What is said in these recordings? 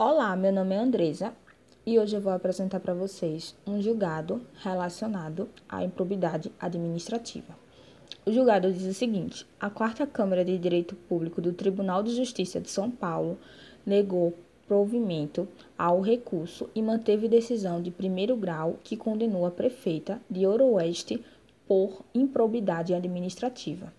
Olá, meu nome é Andresa e hoje eu vou apresentar para vocês um julgado relacionado à improbidade administrativa. O julgado diz o seguinte: a Quarta Câmara de Direito Público do Tribunal de Justiça de São Paulo negou provimento ao recurso e manteve decisão de primeiro grau que condenou a prefeita de Oeste por improbidade administrativa.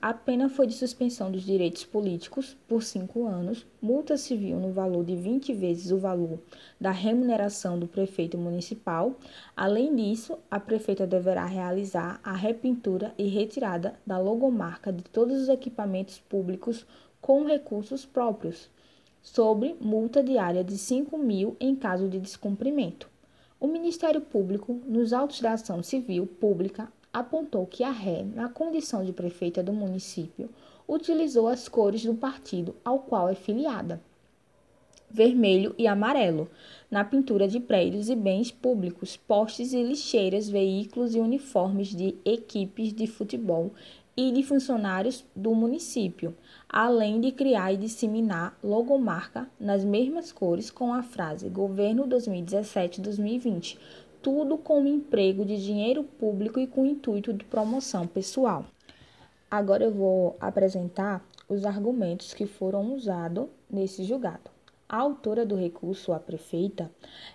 A pena foi de suspensão dos direitos políticos por cinco anos, multa civil no valor de 20 vezes o valor da remuneração do prefeito municipal. Além disso, a prefeita deverá realizar a repintura e retirada da logomarca de todos os equipamentos públicos com recursos próprios, sobre multa diária de 5 mil em caso de descumprimento. O Ministério Público, nos autos da ação civil pública, apontou que a ré, na condição de prefeita do município, utilizou as cores do partido ao qual é filiada, vermelho e amarelo, na pintura de prédios e bens públicos, postes e lixeiras, veículos e uniformes de equipes de futebol e de funcionários do município, além de criar e disseminar logomarca nas mesmas cores com a frase Governo 2017-2020 tudo com o emprego de dinheiro público e com o intuito de promoção pessoal. Agora eu vou apresentar os argumentos que foram usados nesse julgado. A autora do recurso, a prefeita,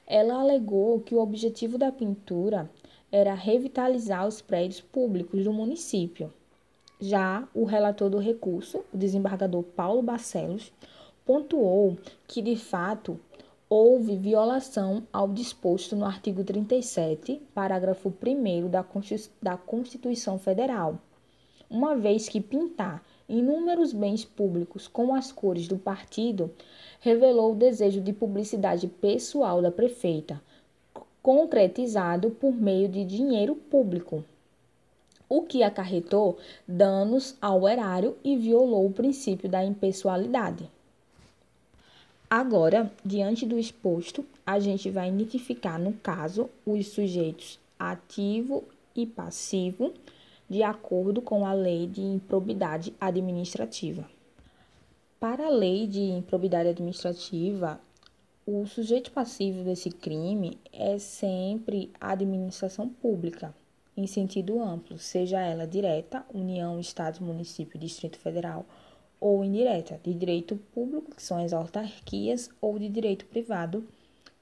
ela alegou que o objetivo da pintura era revitalizar os prédios públicos do município. Já o relator do recurso, o desembargador Paulo Barcelos, pontuou que, de fato, houve violação ao disposto no artigo 37, parágrafo 1 da Constituição Federal, uma vez que pintar inúmeros bens públicos com as cores do partido revelou o desejo de publicidade pessoal da prefeita, concretizado por meio de dinheiro público, o que acarretou danos ao erário e violou o princípio da impessoalidade. Agora, diante do exposto, a gente vai identificar, no caso, os sujeitos ativo e passivo, de acordo com a lei de improbidade administrativa. Para a lei de improbidade administrativa, o sujeito passivo desse crime é sempre a administração pública, em sentido amplo, seja ela direta, União, Estado, Município, Distrito Federal ou indireta, de direito público, que são as autarquias, ou de direito privado,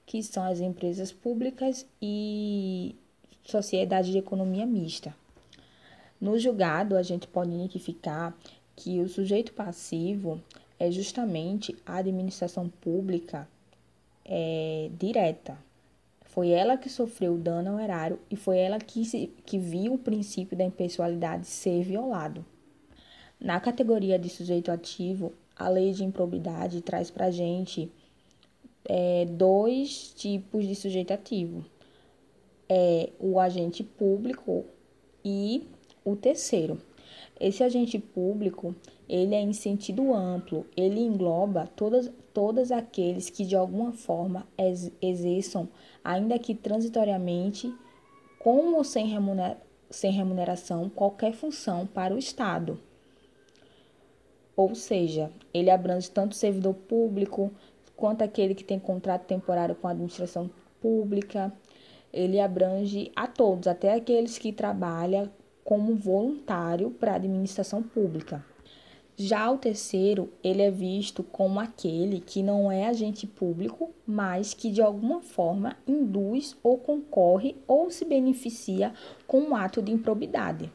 que são as empresas públicas e sociedade de economia mista. No julgado, a gente pode identificar que o sujeito passivo é justamente a administração pública é, direta. Foi ela que sofreu o dano ao erário e foi ela que, se, que viu o princípio da impessoalidade ser violado. Na categoria de sujeito ativo, a lei de improbidade traz para a gente é, dois tipos de sujeito ativo. É o agente público e o terceiro. Esse agente público, ele é em sentido amplo, ele engloba todas, todas aqueles que de alguma forma ex exerçam, ainda que transitoriamente, com ou sem remuneração, qualquer função para o Estado. Ou seja, ele abrange tanto o servidor público quanto aquele que tem contrato temporário com a administração pública. Ele abrange a todos, até aqueles que trabalham como voluntário para a administração pública. Já o terceiro, ele é visto como aquele que não é agente público, mas que de alguma forma induz ou concorre ou se beneficia com um ato de improbidade.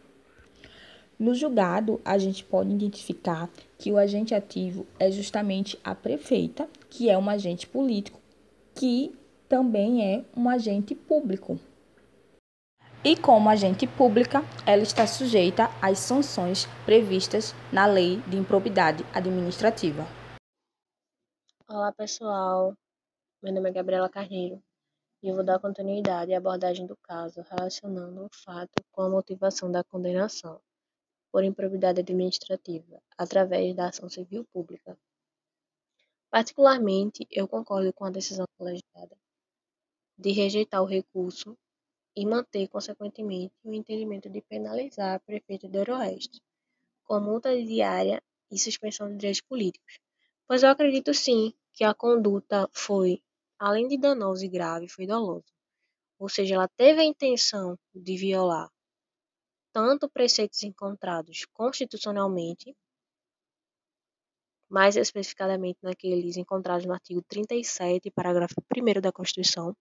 No julgado, a gente pode identificar que o agente ativo é justamente a prefeita, que é um agente político, que também é um agente público. E como agente pública, ela está sujeita às sanções previstas na Lei de Improbidade Administrativa. Olá, pessoal. Meu nome é Gabriela Carneiro e eu vou dar continuidade à abordagem do caso relacionando o fato com a motivação da condenação por improbidade administrativa, através da ação civil pública. Particularmente, eu concordo com a decisão colegiada de rejeitar o recurso e manter, consequentemente, o entendimento de penalizar a prefeita do Oeste com multa diária e suspensão de direitos políticos, pois eu acredito sim que a conduta foi, além de danosa e grave, foi dolosa. Ou seja, ela teve a intenção de violar tanto preceitos encontrados constitucionalmente, mais especificadamente naqueles encontrados no artigo 37, parágrafo 1 da Constituição,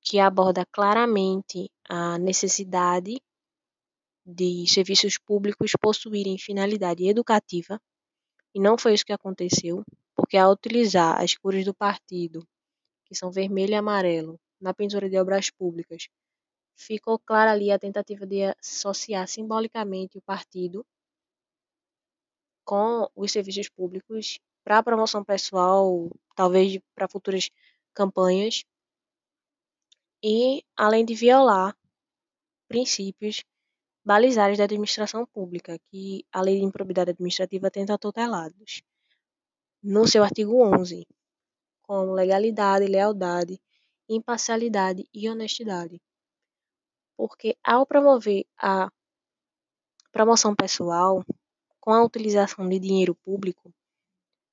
que aborda claramente a necessidade de serviços públicos possuírem finalidade educativa, e não foi isso que aconteceu, porque ao utilizar as cores do partido, que são vermelho e amarelo, na pintura de obras públicas, ficou clara ali a tentativa de associar simbolicamente o partido com os serviços públicos para promoção pessoal, talvez para futuras campanhas, e além de violar princípios balizares da administração pública, que a Lei de Improbidade Administrativa tenta tutelados, no seu artigo 11, como legalidade, lealdade, imparcialidade e honestidade. Porque ao promover a promoção pessoal com a utilização de dinheiro público,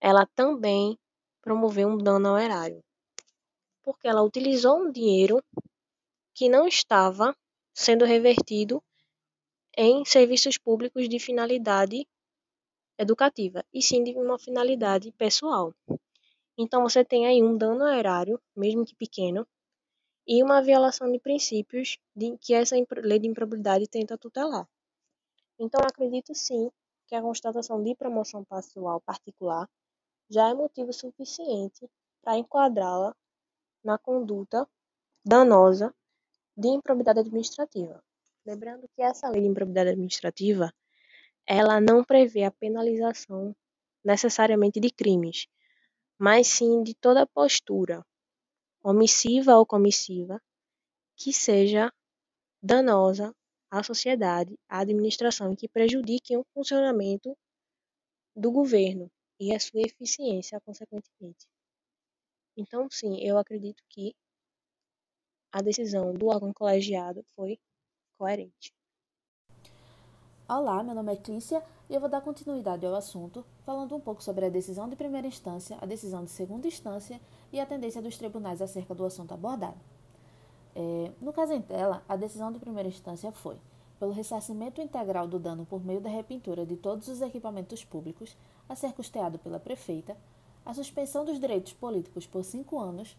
ela também promoveu um dano ao erário. Porque ela utilizou um dinheiro que não estava sendo revertido em serviços públicos de finalidade educativa, e sim de uma finalidade pessoal. Então você tem aí um dano ao erário, mesmo que pequeno, e uma violação de princípios de que essa lei de improbidade tenta tutelar. Então acredito sim que a constatação de promoção pessoal particular já é motivo suficiente para enquadrá-la na conduta danosa de improbidade administrativa. Lembrando que essa lei de improbidade administrativa, ela não prevê a penalização necessariamente de crimes, mas sim de toda postura, omissiva ou comissiva, que seja danosa à sociedade, à administração e que prejudique o funcionamento do governo e a sua eficiência, consequentemente. Então, sim, eu acredito que a decisão do órgão colegiado foi coerente. Olá, meu nome é Clícia e eu vou dar continuidade ao assunto, falando um pouco sobre a decisão de primeira instância, a decisão de segunda instância e a tendência dos tribunais acerca do assunto abordado. É, no caso em tela, a decisão de primeira instância foi pelo ressarcimento integral do dano por meio da repintura de todos os equipamentos públicos a ser custeado pela prefeita, a suspensão dos direitos políticos por cinco anos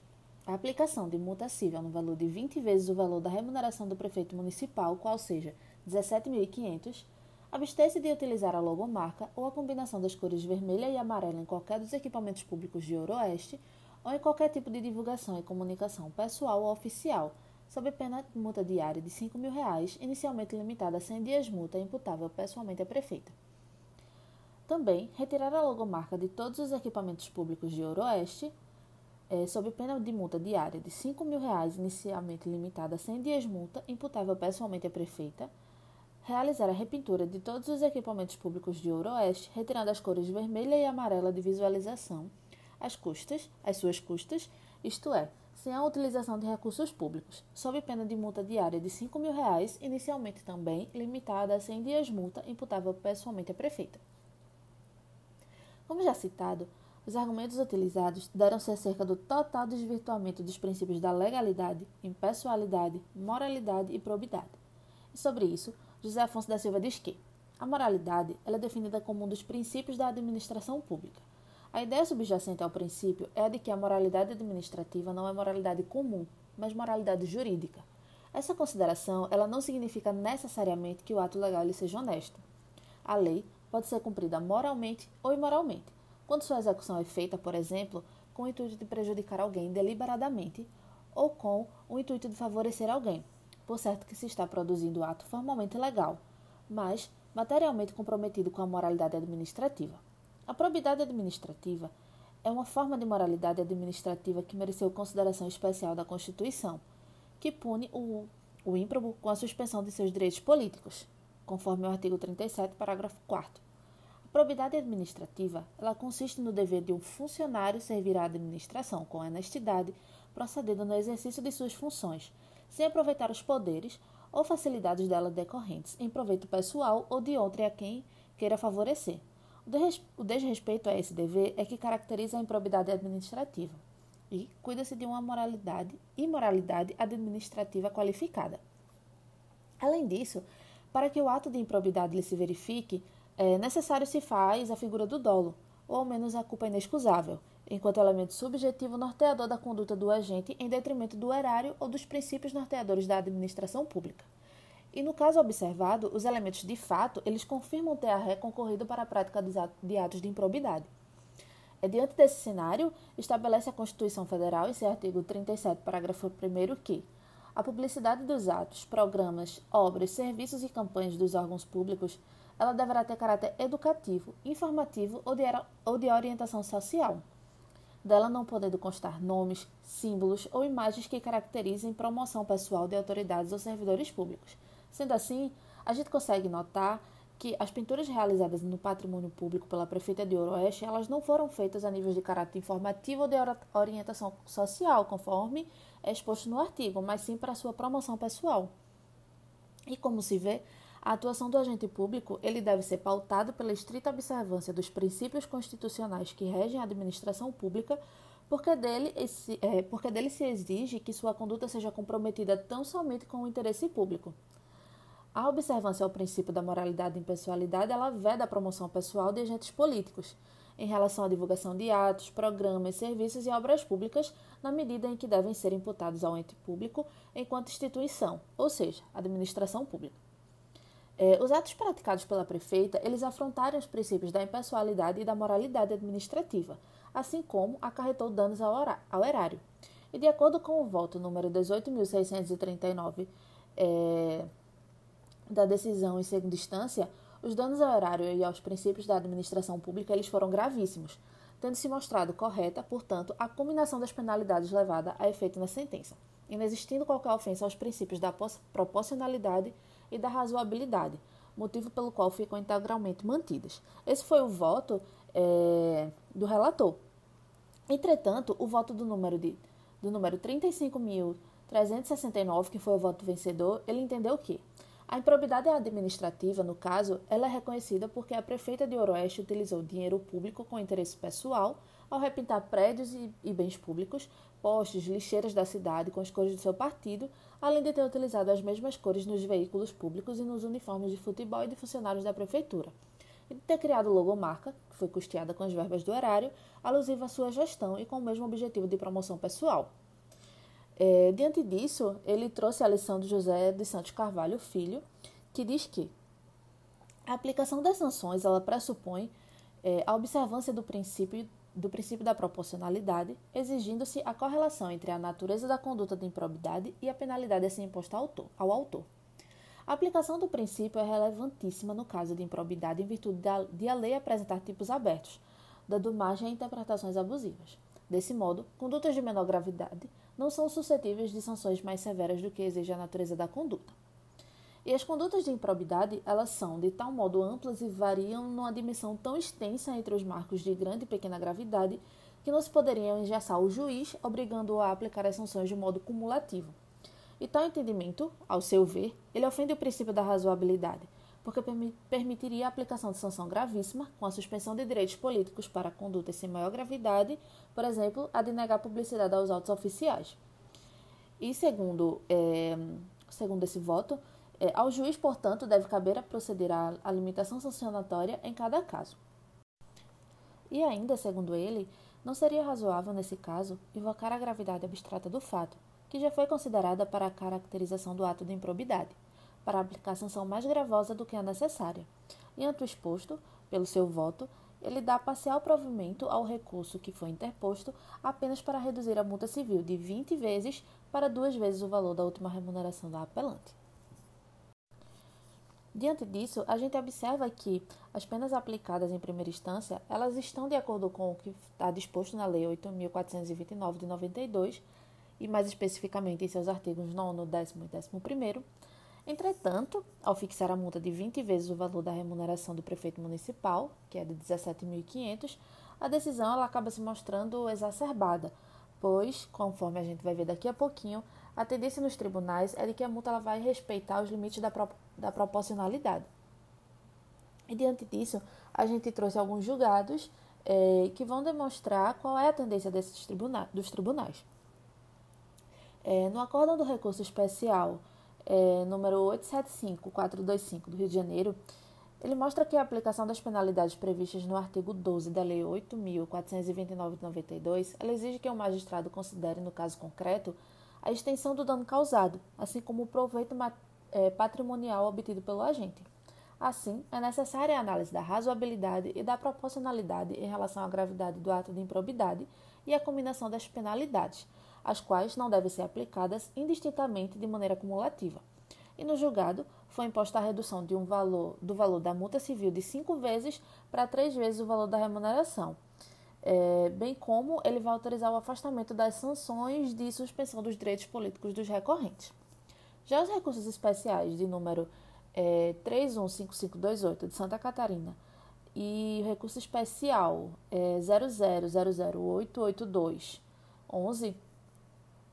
a aplicação de multa civil no valor de 20 vezes o valor da remuneração do prefeito municipal, qual seja 17.500, abster-se de utilizar a logomarca ou a combinação das cores vermelha e amarela em qualquer dos equipamentos públicos de Ouro-Oeste ou em qualquer tipo de divulgação e comunicação pessoal ou oficial, sob pena de multa diária de 5 mil reais, inicialmente limitada a 100 dias multa imputável pessoalmente à prefeita. Também, retirar a logomarca de todos os equipamentos públicos de Ouro-Oeste, é, sob pena de multa diária de 5 mil reais, inicialmente limitada a 100 dias multa, imputável pessoalmente à prefeita, realizar a repintura de todos os equipamentos públicos de Ouro-Oeste, retirando as cores vermelha e amarela de visualização, as custas, as suas custas, isto é, sem a utilização de recursos públicos, sob pena de multa diária de 5 mil reais, inicialmente também limitada a 100 dias multa, imputável pessoalmente à prefeita. Como já citado, os argumentos utilizados deram-se acerca do total desvirtuamento dos princípios da legalidade, impessoalidade, moralidade e probidade. E sobre isso, José Afonso da Silva diz que a moralidade é definida como um dos princípios da administração pública. A ideia subjacente ao princípio é a de que a moralidade administrativa não é moralidade comum, mas moralidade jurídica. Essa consideração ela não significa necessariamente que o ato legal seja honesto. A lei pode ser cumprida moralmente ou imoralmente, quando sua execução é feita, por exemplo, com o intuito de prejudicar alguém deliberadamente ou com o intuito de favorecer alguém, por certo que se está produzindo ato formalmente legal, mas materialmente comprometido com a moralidade administrativa. A probidade administrativa é uma forma de moralidade administrativa que mereceu consideração especial da Constituição, que pune o, o ímprobo com a suspensão de seus direitos políticos, conforme o artigo 37, parágrafo 4 a probidade administrativa ela consiste no dever de um funcionário servir à administração com honestidade, procedendo no exercício de suas funções, sem aproveitar os poderes ou facilidades dela decorrentes em proveito pessoal ou de outrem a quem queira favorecer. O desrespeito a esse dever é que caracteriza a improbidade administrativa e cuida-se de uma moralidade, imoralidade administrativa qualificada. Além disso, para que o ato de improbidade lhe se verifique, é necessário se faz a figura do dolo, ou ao menos a culpa inexcusável, enquanto elemento subjetivo norteador da conduta do agente em detrimento do erário ou dos princípios norteadores da administração pública. E no caso observado, os elementos de fato, eles confirmam ter a ré concorrido para a prática de atos de improbidade. É diante desse cenário, estabelece a Constituição Federal, em seu artigo 37, parágrafo 1 que a publicidade dos atos, programas, obras, serviços e campanhas dos órgãos públicos, ela deverá ter caráter educativo, informativo ou de, ou de orientação social, dela não podendo constar nomes, símbolos ou imagens que caracterizem promoção pessoal de autoridades ou servidores públicos. Sendo assim, a gente consegue notar que as pinturas realizadas no patrimônio público pela prefeita de Oroeste, elas não foram feitas a nível de caráter informativo ou de orientação social, conforme é exposto no artigo, mas sim para sua promoção pessoal. E como se vê, a atuação do agente público ele deve ser pautado pela estrita observância dos princípios constitucionais que regem a administração pública, porque dele, esse, é, porque dele se exige que sua conduta seja comprometida tão somente com o interesse público. A observância ao princípio da moralidade e impessoalidade ela veda a promoção pessoal de agentes políticos em relação à divulgação de atos, programas, serviços e obras públicas na medida em que devem ser imputados ao ente público enquanto instituição, ou seja, administração pública. É, os atos praticados pela prefeita, eles afrontaram os princípios da impessoalidade e da moralidade administrativa, assim como acarretou danos ao, ao erário. E de acordo com o voto número 18.639 é, da decisão em segunda instância, os danos ao erário e aos princípios da administração pública eles foram gravíssimos, tendo se mostrado correta, portanto, a combinação das penalidades levada a efeito na sentença, inexistindo qualquer ofensa aos princípios da proporcionalidade e da razoabilidade, motivo pelo qual ficam integralmente mantidas. Esse foi o voto é, do relator. Entretanto, o voto do número, de, do número 35.369, que foi o voto vencedor, ele entendeu que a improbidade administrativa, no caso, ela é reconhecida porque a prefeita de Oroeste utilizou dinheiro público com interesse pessoal ao repintar prédios e, e bens públicos, postes, lixeiras da cidade com as cores do seu partido, além de ter utilizado as mesmas cores nos veículos públicos e nos uniformes de futebol e de funcionários da prefeitura. E de ter criado logomarca, que foi custeada com as verbas do erário, alusiva à sua gestão e com o mesmo objetivo de promoção pessoal. É, diante disso, ele trouxe a lição de José de Santos Carvalho Filho, que diz que a aplicação das sanções ela pressupõe é, a observância do princípio do princípio da proporcionalidade, exigindo-se a correlação entre a natureza da conduta de improbidade e a penalidade a ser imposta ao autor. Ao autor. A aplicação do princípio é relevantíssima no caso de improbidade em virtude de a lei apresentar tipos abertos, dando margem a interpretações abusivas. Desse modo, condutas de menor gravidade não são suscetíveis de sanções mais severas do que exige a natureza da conduta. E as condutas de improbidade, elas são de tal modo amplas e variam numa dimensão tão extensa entre os marcos de grande e pequena gravidade que não se poderiam engessar o juiz, obrigando-o a aplicar as sanções de modo cumulativo. E tal entendimento, ao seu ver, ele ofende o princípio da razoabilidade, porque permitiria a aplicação de sanção gravíssima, com a suspensão de direitos políticos para condutas sem maior gravidade, por exemplo, a de negar publicidade aos autos oficiais. E segundo, é, segundo esse voto, é, ao juiz, portanto, deve caber a proceder à, limitação sancionatória em cada caso. E ainda, segundo ele, não seria razoável, nesse caso, invocar a gravidade abstrata do fato, que já foi considerada para a caracterização do ato de improbidade, para aplicar sanção mais gravosa do que a necessária. E ante o exposto, pelo seu voto, ele dá parcial provimento ao recurso que foi interposto apenas para reduzir a multa civil de 20 vezes para duas vezes o valor da última remuneração da apelante. Diante disso, a gente observa que as penas aplicadas em primeira instância, elas estão de acordo com o que está disposto na Lei 8.429 de 92, e mais especificamente em seus artigos 9, 10 e 11. Entretanto, ao fixar a multa de 20 vezes o valor da remuneração do prefeito municipal, que é de 17.500, a decisão ela acaba se mostrando exacerbada, pois, conforme a gente vai ver daqui a pouquinho, a tendência nos tribunais é de que a multa ela vai respeitar os limites da, pro, da proporcionalidade. E diante disso, a gente trouxe alguns julgados é, que vão demonstrar qual é a tendência desses tribuna dos tribunais. É, no acórdão do recurso especial é, número 875-425 do Rio de Janeiro, ele mostra que a aplicação das penalidades previstas no artigo 12 da Lei 8.429 de 92, ela exige que o magistrado considere, no caso concreto, a extensão do dano causado, assim como o proveito é, patrimonial obtido pelo agente. Assim, é necessária a análise da razoabilidade e da proporcionalidade em relação à gravidade do ato de improbidade e a combinação das penalidades, as quais não devem ser aplicadas indistintamente de maneira cumulativa. E no julgado, foi imposta a redução de um valor, do valor da multa civil de cinco vezes para três vezes o valor da remuneração, é, bem como ele vai autorizar o afastamento das sanções de suspensão dos direitos políticos dos recorrentes. Já os recursos especiais de número é, 315528 de Santa Catarina e o recurso especial é, 0000888211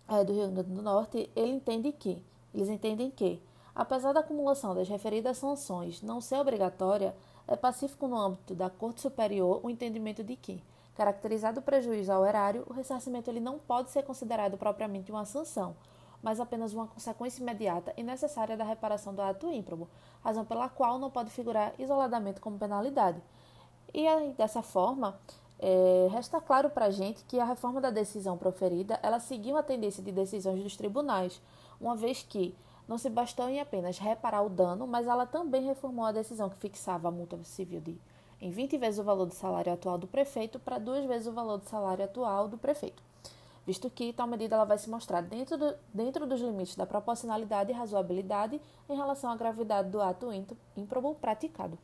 é, do Rio Grande do Norte, ele entende que, eles entendem que, apesar da acumulação das referidas sanções não ser obrigatória, é pacífico no âmbito da Corte Superior o entendimento de que, caracterizado o prejuízo ao erário, o ressarcimento ele não pode ser considerado propriamente uma sanção, mas apenas uma consequência imediata e necessária da reparação do ato ímprobo, razão pela qual não pode figurar isoladamente como penalidade. E aí, dessa forma, é, resta claro para a gente que a reforma da decisão proferida ela seguiu a tendência de decisões dos tribunais, uma vez que não se bastou em apenas reparar o dano, mas ela também reformou a decisão que fixava a multa civil de em 20 vezes o valor do salário atual do prefeito para duas vezes o valor do salário atual do prefeito, visto que tal medida ela vai se mostrar dentro, do, dentro dos limites da proporcionalidade e razoabilidade em relação à gravidade do ato ímprobo praticado.